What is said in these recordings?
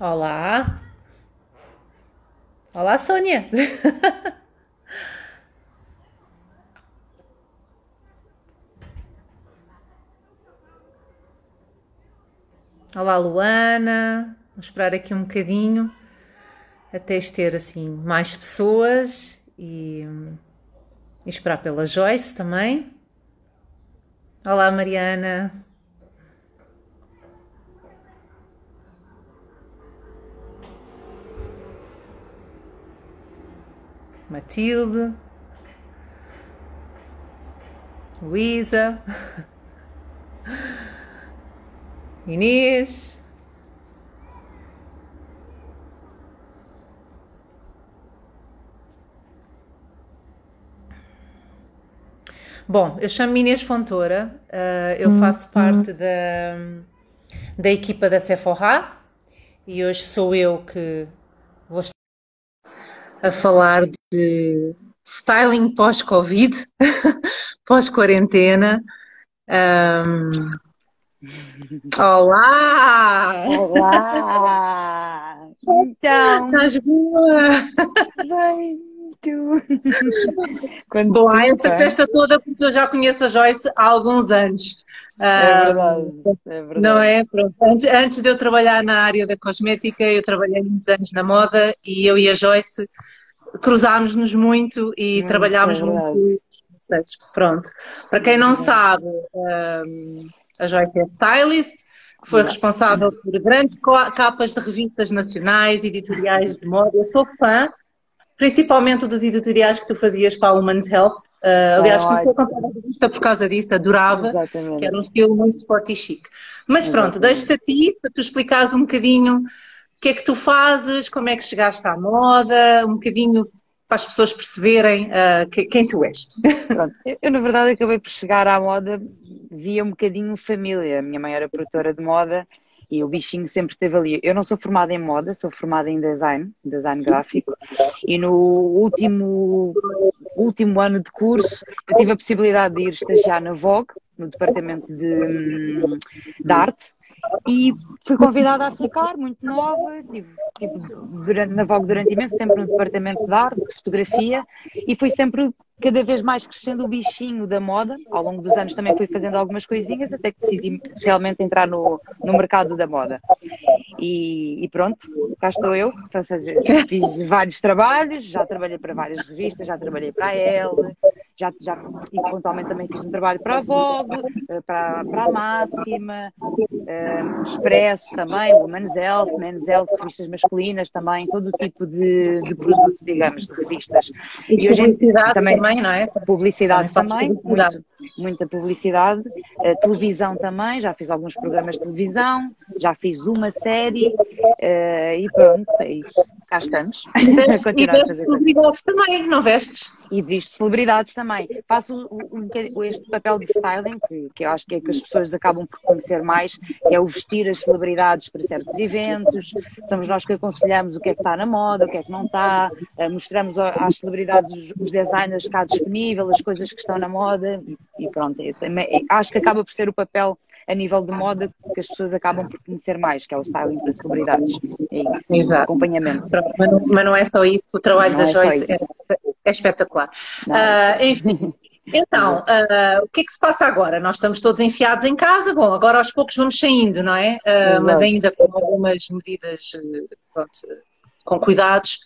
Olá. Olá, Sônia. Olá, Luana. Vou esperar aqui um bocadinho até ter assim mais pessoas e, e esperar pela Joyce também. Olá, Mariana. Matilde, Luísa, Inês. Bom, eu chamo-me Inês Fontoura, uh, eu faço parte da, da equipa da Sephora e hoje sou eu que a falar de styling pós-Covid, pós-quarentena. Um... Olá! Olá! Então, estás boa? Bem, tu. Quando Boa, essa festa toda porque eu já conheço a Joyce há alguns anos. É verdade, é verdade. Não é? Pronto. Antes, antes de eu trabalhar na área da cosmética, eu trabalhei muitos anos na moda e eu e a Joyce cruzámos-nos muito e Hum, trabalhámos é muito. Pronto. Para quem não sabe, hum, a Joyce é stylist, que foi responsável por grandes capas de revistas nacionais, editoriais de moda. Eu sou fã, principalmente dos editoriais que tu fazias para a Women's Health. Uh, aliás, comecei a comprar a revista por causa disso, adorava, Exatamente. que era um estilo muito sporty chique. Mas pronto, deixo-te a ti para tu explicares um bocadinho o que é que tu fazes, como é que chegaste à moda, um bocadinho para as pessoas perceberem uh, que- quem tu és. Pronto, eu, eu, na verdade acabei por chegar à moda via um bocadinho família. A minha mãe era produtora de moda e o bichinho sempre esteve ali. Eu não sou formada em moda, sou formada em design, design gráfico, e no último, último ano de curso eu tive a possibilidade de ir estagiar na Vogue, no departamento de, hum, de arte, e fui convidada a ficar, muito nova, tive, tive durante, na Vogue durante imenso tempo no departamento de arte, de fotografia, e fui sempre cada vez mais crescendo o bichinho da moda. Ao longo dos anos também fui fazendo algumas coisinhas, até que decidi realmente entrar no, no mercado da moda. E, e pronto, cá estou eu para fazer. Fiz vários trabalhos, já trabalhei para várias revistas, já trabalhei para a Elle, já, já e pontualmente também fiz um trabalho para a Vogue, eh, para, para a Máxima, eh, Expressos também, Women's Health, Men's Health, revistas masculinas também, todo o tipo de, de produto, digamos, de revistas. E hoje em- publicidade também, não é? Publicidade Também também, publicidade. muito- muita publicidade, eh, televisão também, já fiz alguns programas de televisão, já fiz uma série eh, e pronto, é isso. Cá estamos. E vestes- e celebridades também, não vestes? E visto celebridades também. Faço o- um bocadinho este papel de styling, que, que eu acho que é que as pessoas acabam por conhecer mais, que é o vestir as celebridades para certos eventos. Somos nós que aconselhamos o que é que está na moda, o que é que não está, eh, mostramos às celebridades os, os designers cá disponível, as coisas que estão na moda e, e pronto. Também- acho que acaba por ser o papel a nível de moda que as pessoas acabam por conhecer mais, que é o styling para celebridades. É isso, Exato. acompanhamento. Mas, não, mas não é só isso, o trabalho Não da é Joyce é. É espetacular. Ah, enfim, então, ah, o que é que se passa agora? Nós estamos todos enfiados em casa, bom, agora aos poucos vamos saindo, não é? Ah, mas ainda com algumas medidas, pronto, com cuidados.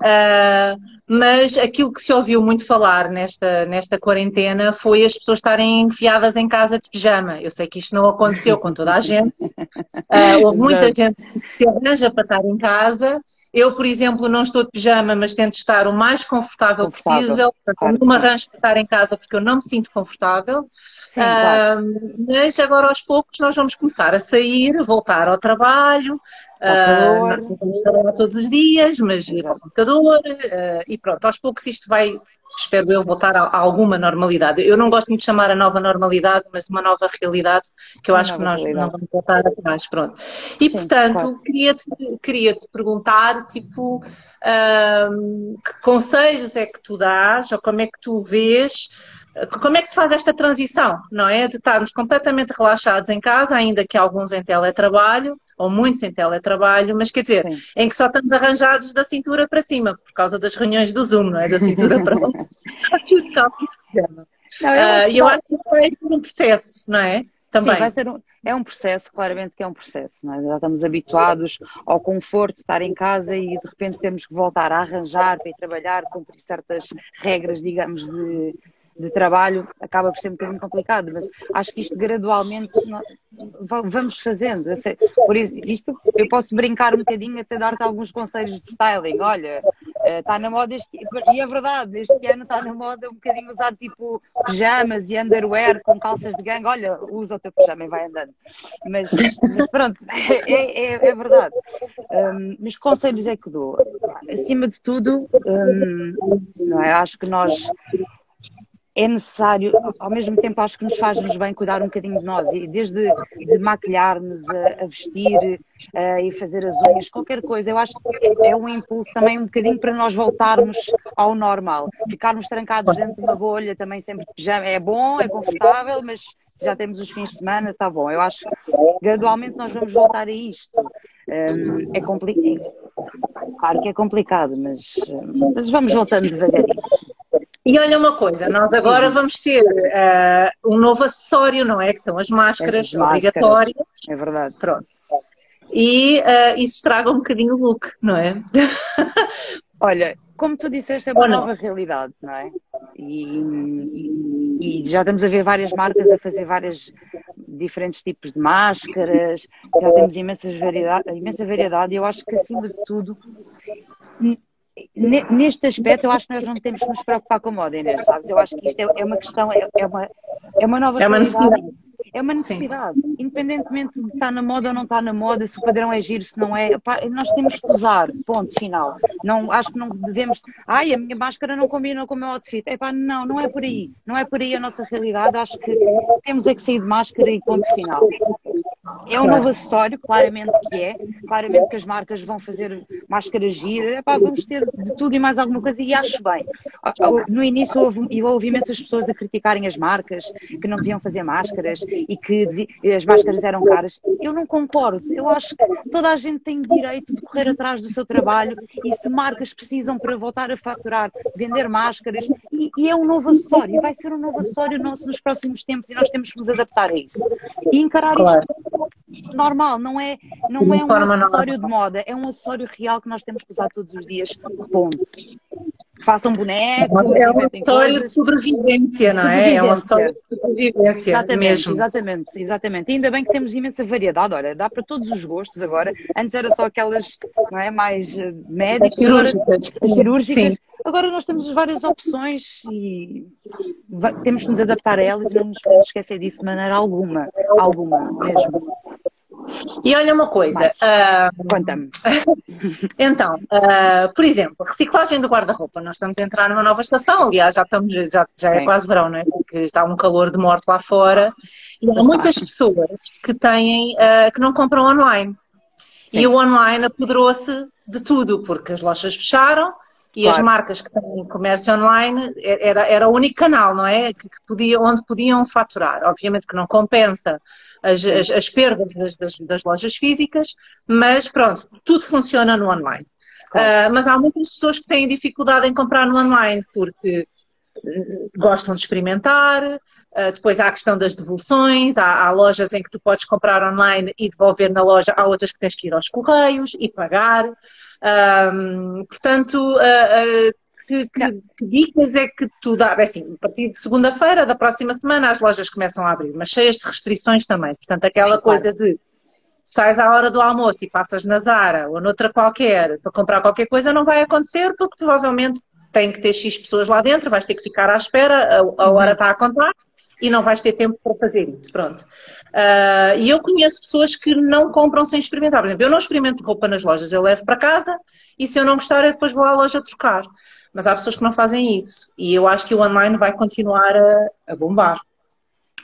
Ah, mas aquilo que se ouviu muito falar nesta, nesta quarentena foi as pessoas estarem enfiadas em casa de pijama. Eu sei que isto não aconteceu com toda a gente. Ah, houve muita gente que se arranja para estar em casa. Eu, por exemplo, não estou de pijama, mas tento estar o mais confortável, Confortável, possível. Claro não me arranjo para estar em casa porque eu não me sinto confortável. Sim, claro. Ah, mas agora aos poucos nós vamos começar a sair, voltar ao trabalho. Ao não vamos trabalhar todos os dias, mas ir ao computador. ah, e pronto, aos poucos isto vai, espero eu, voltar a, a alguma normalidade. Eu não gosto muito de chamar a nova normalidade, mas uma nova realidade que eu Uma acho que nós não realidade. vamos voltar atrás. Pronto. E Sim, portanto, claro. queria-te queria-te perguntar, tipo, ahm, que conselhos é que tu dás, ou como é que tu vês, como é que se faz esta transição, não é? De estarmos completamente relaxados em casa, ainda que alguns em teletrabalho, ou muito sem teletrabalho, mas quer dizer, Sim. em que só estamos arranjados da cintura para cima, por causa das reuniões do Zoom, não é? Da cintura para baixo. Não, eu, uh, acho que... eu acho que vai ser um processo, não é? Também. Sim, vai ser um, é um processo, claramente que é um processo. É? Já estamos habituados ao conforto de estar em casa e de repente temos que voltar a arranjar para ir trabalhar, cumprir certas regras, digamos, de, de trabalho acaba por ser um bocadinho complicado, mas acho que isto gradualmente vamos fazendo. Sei, por isso, isto eu posso brincar um bocadinho até dar-te alguns conselhos de styling. Olha, está eh, na moda este e é verdade, este ano está na moda um bocadinho usar tipo pijamas e underwear com calças de gangue. Olha, usa o teu pijama e vai andando. Mas, mas pronto, é, é, é verdade. Um, mas conselhos é que dou. Acima de tudo, um, não é? acho que nós é necessário, ao mesmo tempo acho que nos faz-nos bem cuidar um bocadinho de nós, e desde de maquilhar-nos, a, a, vestir a, e fazer as unhas, qualquer coisa, eu acho que é um impulso também um bocadinho para nós voltarmos ao normal. Ficarmos trancados dentro de uma bolha também sempre é bom, é confortável, mas já temos os fins de semana, está bom. Eu acho que gradualmente nós vamos voltar a isto. Um, é complicado. Claro que é complicado, mas, mas vamos voltando devagarinho. E olha uma coisa, nós agora uhum. vamos ter uh, um novo acessório, não é? Que são as máscaras, é obrigatórias. É verdade. Pronto. E uh, isso estraga um bocadinho o look, não é? Olha, como tu disseste, é uma nova realidade, não é? E, e, e, já estamos a ver várias marcas a fazer vários diferentes tipos de máscaras, já temos imensa variedade, imensa variedade e eu acho que acima de tudo neste aspecto, eu acho que nós não temos que nos preocupar com a moda, Inês, sabes? Eu acho que isto é, é uma questão, é, é, uma, é uma nova é uma necessidade. É uma necessidade, Sim. independentemente de estar na moda ou não estar na moda, se o padrão é giro, se não é, nós temos que usar, ponto final. Não, acho que não devemos, ai, a minha máscara não combina com o meu outfit. Epá, não, não é por aí, não é por aí a nossa realidade, acho que temos é que sair de máscara e ponto final. É um novo acessório, claramente que é, claramente que as marcas vão fazer máscaras gira, vamos ter de tudo e mais alguma coisa e acho bem. No início houve, eu ouvi imensas pessoas a criticarem as marcas, que não deviam fazer máscaras e que as máscaras eram caras. Eu não concordo. Eu acho que toda a gente tem direito de correr atrás do seu trabalho e se marcas precisam para voltar a faturar, vender máscaras, e, e é um novo acessório, vai ser um novo acessório nosso nos próximos tempos e nós temos que nos adaptar a isso. E encarar claro. isto normal, não é, não é um acessório de moda, é um acessório real que nós temos que usar todos os dias. Ponto façam bonecos. É uma história de sobrevivência, não é? É uma história de sobrevivência exatamente, mesmo. Exatamente, exatamente. Ainda bem que temos imensa variedade. Olha, dá para todos os gostos agora. Antes era só aquelas não é, mais eh, médicas, cirúrgicas. Agora, cirúrgicas. Agora nós temos várias opções e temos que nos adaptar a elas e não nos podemos esquecer disso de maneira alguma. Alguma mesmo. E olha uma coisa. Uh, Conta-me. então, uh, por exemplo, reciclagem do guarda-roupa. Nós estamos a entrar numa nova estação, aliás, já, estamos, já, já é quase verão, não é? Porque está um calor de morte lá fora. E há muitas pessoas que têm, uh, que não compram online. Sim. E o online apoderou-se de tudo, porque as lojas fecharam e claro. as marcas que têm comércio online era, era o único canal, não é? Que, que podia, onde podiam faturar. Obviamente que não compensa as, as, as perdas das, das, das, lojas físicas, mas pronto, tudo funciona no online. Claro. Uh, mas há muitas pessoas que têm dificuldade em comprar no online porque uh, gostam de experimentar, uh, depois há a questão das devoluções, há, há, lojas em que tu podes comprar online e devolver na loja, há outras que tens que ir aos correios e pagar. Um, portanto, uh, que, que, que, dicas é que tu dá? Assim, a partir de segunda-feira da próxima semana as lojas começam a abrir, mas cheias de restrições também. Portanto, aquela Sim, coisa claro. de sais à hora do almoço e passas na Zara ou noutra qualquer para comprar qualquer coisa não vai acontecer porque provavelmente tem que ter X pessoas lá dentro, vais ter que ficar à espera, a, a hora uhum. está a contar e não vais ter tempo para fazer isso. Pronto. Uh, e eu conheço pessoas que não compram sem experimentar. Por exemplo, eu não experimento roupa nas lojas, eu levo para casa e se eu não gostar, eu depois vou à loja trocar. Mas há pessoas que não fazem isso. E eu acho que o online vai continuar a, a bombar.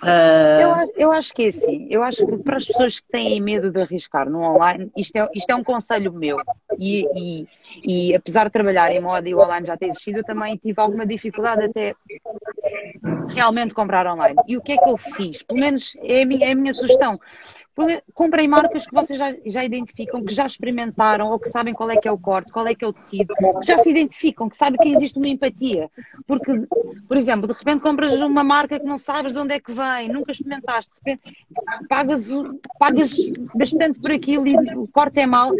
Uh... Eu, eu, acho que é assim. Eu acho que para as pessoas que têm medo de arriscar no online, isto é, isto é um conselho meu. E, e, e, apesar de trabalhar em moda e o online já ter existido, eu também tive alguma dificuldade até realmente comprar online. E o que é que eu fiz? Pelo menos é a minha, é a minha sugestão Comprem marcas que vocês já, já identificam, que já experimentaram ou que sabem qual é que é o corte, qual é que é o tecido, que já se identificam, que sabem que existe uma empatia. Porque, por exemplo, de repente compras uma marca que não sabes de onde é que vem, nunca experimentaste, de repente pagas, pagas bastante por aquilo e o corte é mau.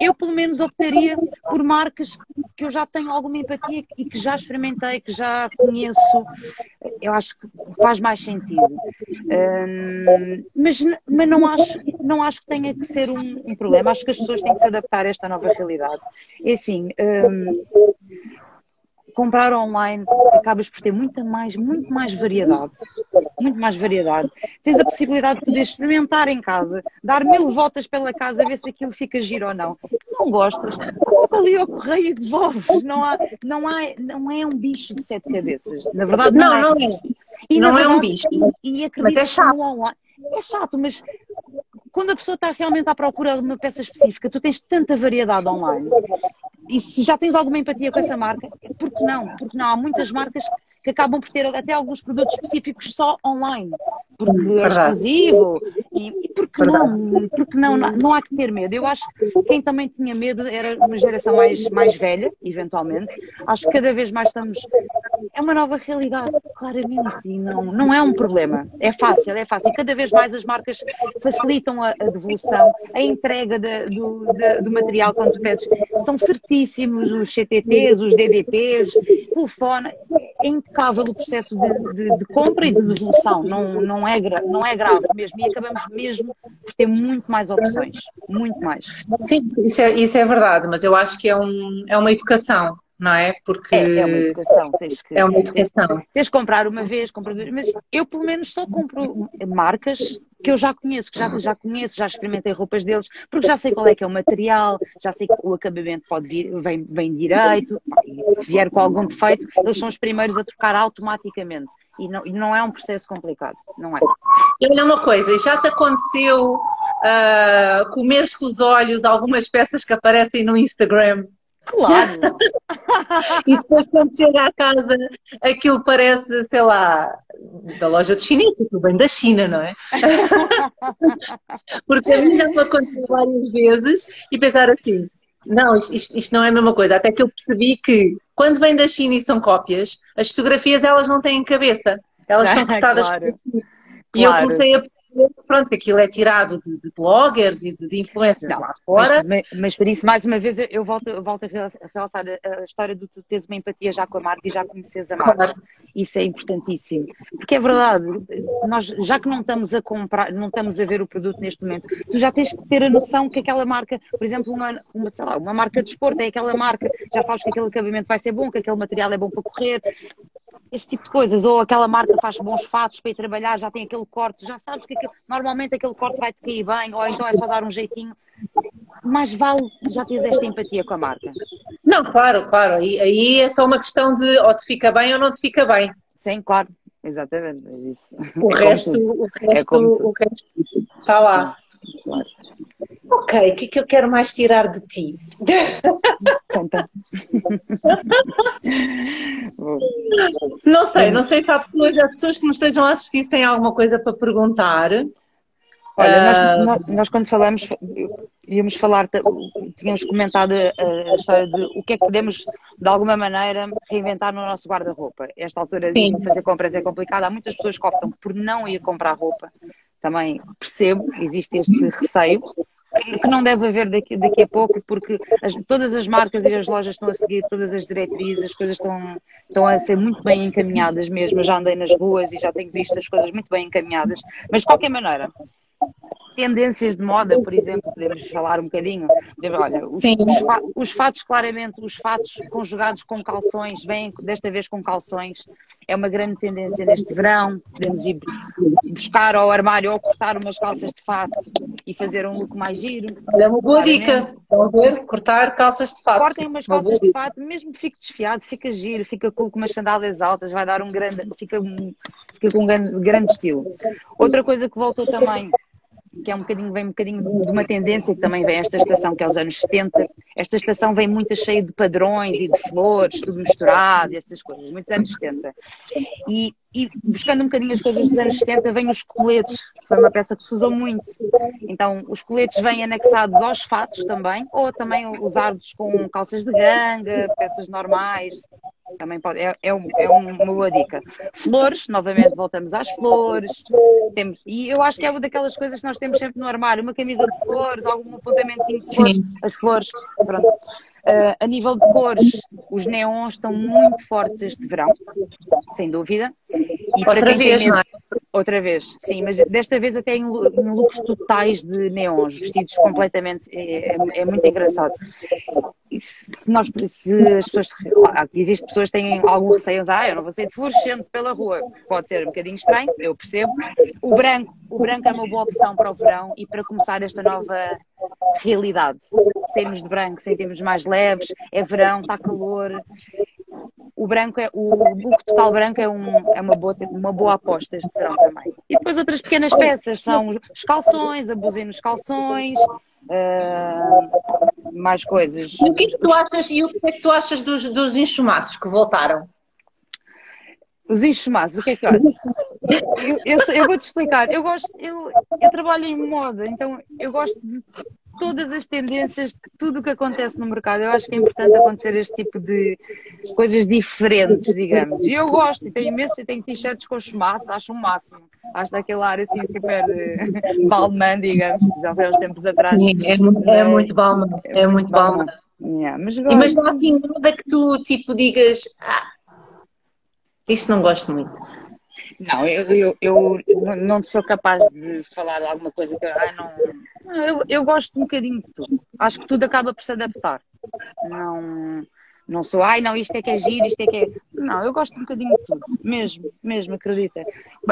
Eu, pelo menos, optaria por marcas que eu já tenho alguma empatia e que já experimentei, que já conheço. Eu acho que faz mais sentido. Um, mas, mas não acho acho, não acho que tenha que ser um, um, problema, acho que as pessoas têm que se adaptar a esta nova realidade. É assim, um, comprar online acabas por ter muita mais, muito mais variedade. Muito mais variedade. Tens a possibilidade de poder experimentar em casa, dar mil voltas pela casa, ver se aquilo fica giro ou não. Não gostas, vais ali ao correio e devolves. Não, há, não, há, não é um bicho de sete cabeças. Na verdade, não, não é. Não é, e, não verdade, é um bicho. E, e acredito mas é chato. É chato, mas quando a pessoa está realmente à procura de uma peça específica, tu tens tanta variedade online. E se já tens alguma empatia com essa marca, por que não? Porque não, há muitas marcas que acabam por ter até alguns produtos específicos só online, porque é Verdade. é exclusivo e, e porque não, porque não, não há que ter medo. Eu acho que quem também tinha medo era uma geração mais, mais velha, eventualmente. Acho que cada vez mais estamos. É uma nova realidade, claramente, e não, não é um problema. É fácil, é fácil. Cada vez mais as marcas facilitam a, a devolução, a entrega de, do, de, do material quando tu pedes. São certíssimos os CTTs, os DDPs, telefone. É impecável o processo de, de, de, compra e de devolução, não, não, é, não é grave mesmo, e acabamos mesmo por ter muito mais opções, muito mais. Sim, isso é, isso é verdade, mas eu acho que é, um, é uma educação não é? Porque é, é uma educação, tens que, é uma educação. Tens, tens de comprar uma vez, comprar duas, mas eu pelo menos só compro marcas que eu já conheço, que já, já conheço, já experimentei roupas deles, porque já sei qual é que é o material, já sei que o acabamento pode vir, vem, vem direito, e se vier com algum defeito, eles são os primeiros a trocar automaticamente. E não, e não é um processo complicado, não é? E olha uma coisa, já te aconteceu uh, comeres com os olhos algumas peças que aparecem no Instagram Claro! e depois quando chega à casa aquilo parece, sei lá, da loja de chinês, aquilo vem da China, não é? Porque a mim já me aconteceu várias vezes e pensar assim, não, isto, isto, não é a mesma coisa. Até que eu percebi que quando vem da China e são cópias, as fotografias elas não têm cabeça. Elas são cortadas claro. por E claro. eu comecei a pronto, aquilo é tirado de, de bloggers e de, de influencers não, lá fora. Mas, mas, por isso, mais uma vez, eu volto, eu volto a realçar a, a, história de tu teres uma empatia já com a marca e já conheces a marca. Claro. Isso é importantíssimo. Porque é verdade, nós, já que não estamos a comprar, não estamos a ver o produto neste momento, tu já tens que ter a noção que aquela marca, por exemplo, uma, uma, sei lá, uma marca de esporte é aquela marca, já sabes que aquele acabamento vai ser bom, que aquele material é bom para correr, esse tipo de coisas, ou aquela marca faz bons fatos para ir trabalhar, já tem aquele corte, já sabes que aquele, normalmente aquele corte vai te cair bem, ou então é só dar um jeitinho. Mas vale já teres esta empatia com a marca. Não, claro, claro. Aí, aí é só uma questão de ou te fica bem ou não te fica bem. Sim, claro. Exatamente. É isso. O, é resto, o resto, é o resto está lá. Claro. Ok, o que é que eu quero mais tirar de ti? Conta. não sei, não sei se há pessoas, as pessoas que nos estejam a assistir têm alguma coisa para perguntar. Olha, nós, ah, nós, nós, quando falamos, íamos falar, tínhamos comentado a, história de o que é que podemos, de alguma maneira, reinventar no nosso guarda-roupa. Esta altura Sim. de fazer compras é complicada. Há muitas pessoas que optam por não ir comprar roupa. Também percebo, existe este receio, que não deve haver daqui, daqui a pouco, porque as, todas as marcas e as lojas estão a seguir todas as diretrizes, as coisas estão, estão a ser muito bem encaminhadas mesmo. Eu já andei nas ruas e já tenho visto as coisas muito bem encaminhadas, mas de qualquer maneira, tendências de moda, por exemplo, podemos falar um bocadinho. Olha, os, os, os, fatos, claramente, os fatos conjugados com calções, vêm desta vez com calções, é uma grande tendência neste verão. Podemos ir buscar ao armário ou cortar umas calças de fato e fazer um look mais giro. Olha, é uma boa dica. Estão ver? Cortar calças de fato. Cortem umas calças de fato, mesmo que fique desfiado, fica giro, fica cool, com umas sandálias altas, vai dar um grande, fica, fica com um grande, grande estilo. Outra coisa que voltou também que é um bocadinho, vem um bocadinho de uma tendência que também vem esta estação, que é os anos 70. Esta estação vem muito cheia de padrões e de flores, tudo misturado, essas coisas, muitos anos 70. E, e buscando um bocadinho as coisas dos anos 70, vem os coletes, que foi uma peça que se usou muito. Então, os coletes vêm anexados aos fatos também, ou também usados com calças de ganga, peças normais, também pode, é, é, é, uma boa dica. Flores, novamente voltamos às flores. Temos, e eu acho que é uma daquelas coisas que nós temos sempre no armário, uma camisa de flores, algum apontamento de flores, Sim. as flores, pronto. Uh, a nível de cores, os neons estão muito fortes este verão, sem dúvida. E Outra vez, medo, não é? Outra vez, sim, mas desta vez até em, em looks totais de neons, vestidos completamente. É, é, é muito engraçado se, nós, se as pessoas, existem pessoas que têm algum receio, ah, eu não vou sair fluorescente pela rua, pode ser um bocadinho estranho, eu percebo. O branco, o branco é uma boa opção para o verão e para começar esta nova realidade. Sairmos de branco, sentimos mais leves, é verão, está calor. O branco é, o total branco é, um, é uma, boa, uma boa aposta este verão também. E depois outras pequenas peças são os calções, abusem nos calções, uh, mais coisas. E o que é que tu achas, e o que é que tu achas dos, dos enxumaços que voltaram? Os enxumaços, o que é que olha? Eu, eu, eu vou-te explicar. Eu gosto, eu, eu trabalho em moda, então eu gosto de todas as tendências, tudo o que acontece no mercado. Eu acho que é importante acontecer este tipo de coisas diferentes, digamos. E eu gosto, e tenho imenso, e tenho t-shirts com chumaços, acho o um máximo. Acho daquele ar assim super uh, balmã, digamos, já foi há uns tempos atrás. Sim, é, muito, é muito balmã, é, muito balmã. Yeah, mas gosto. Imagina assim, nada que tu tipo digas, ah, isso não gosto muito. Não, eu, eu, eu não sou capaz de falar alguma coisa que ah, não. Eu, eu gosto um bocadinho de tudo. Acho que tudo acaba por se adaptar. Não, não sou, ai não, isto é que é giro, isto é que é. Não, eu gosto um bocadinho de tudo, mesmo, mesmo, acredita.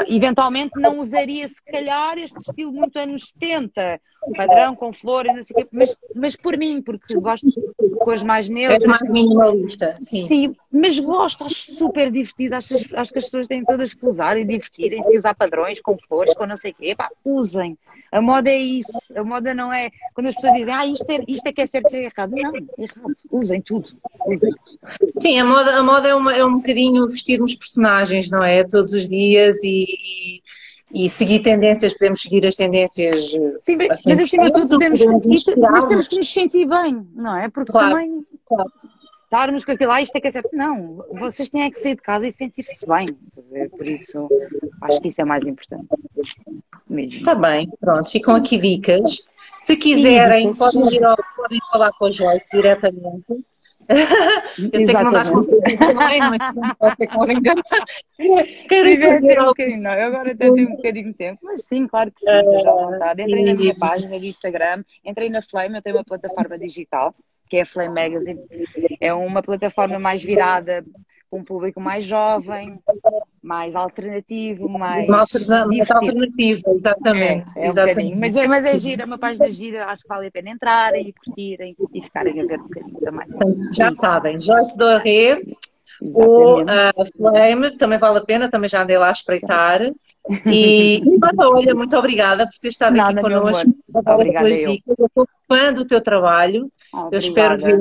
Eventualmente não usaria, se calhar, este estilo muito anos 70, padrão com flores, não sei o quê, mas, mas por mim, porque gosto de cores mais neutras. É mais minimalista, sim. Sim, mas gosto, acho super divertido, acho, acho que as pessoas têm todas que usar e divertirem-se, usar padrões com flores, com não sei o quê, pá, usem. A moda é isso, a moda não é. Quando as pessoas dizem, ah, isto é, isto é que é certo, isto é errado. Não, é errado, usem tudo, usem Sim, a moda, a moda é, uma, é um bocadinho vestirmos personagens, não é? Todos os dias e, e seguir tendências, podemos seguir as tendências. Sim, assim, mas acima de tudo podemos, nós temos que nos sentir bem, não é? Porque claro, também claro. estarmos com aquilo, ah, isto é que é certo. Não, vocês têm é que sair de casa e sentir-se bem. Por isso, acho que isso é mais importante. Mesmo. Está bem, pronto, ficam aqui dicas. Se quiserem, podem, ir ao, podem falar com a Joyce diretamente. Eu sei que não dás conselhos também, mas pode ser com alguém Quero um bocadinho, não. Eu agora até tenho um bocadinho de tempo, mas sim, claro que sim, esteja à vontade. Entrei na minha página do Instagram, entrei na Flame, eu tenho uma plataforma digital, que é a Flame Magazine. É uma plataforma mais virada para um público mais jovem, mais alternativo, mais. Mais alternativo, exatamente. É, é exatamente. Um mas, é, mas é gira, é uma página gira, acho que vale a pena entrarem e curtirem e ficarem a ver um bocadinho também. Já Isso. sabem, Joyce Doré o uh, Flame, também vale a pena, também já andei lá a espreitar. E, olha, muito obrigada por ter estado Nada, aqui connosco. Obrigada eu. Dicas. eu sou fã do teu trabalho. eu espero ver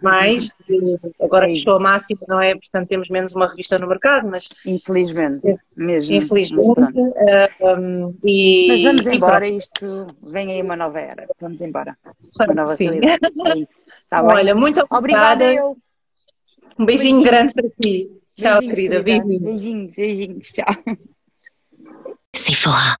mais. Agora fechou a máxima, não é? Portanto, temos menos uma revista no mercado, mas. Infelizmente, mesmo. Infelizmente. Mas, um, e, mas vamos embora, isto vem aí uma nova era. Vamos embora. Uma nova Sim. É. Tá Olha, muito obrigada. Obrigada eu. Um beijinho, beijinho. grande para ti. Tchau, querida. Beijinhos, beijinhos. Beijinhos, tchau. Sephora.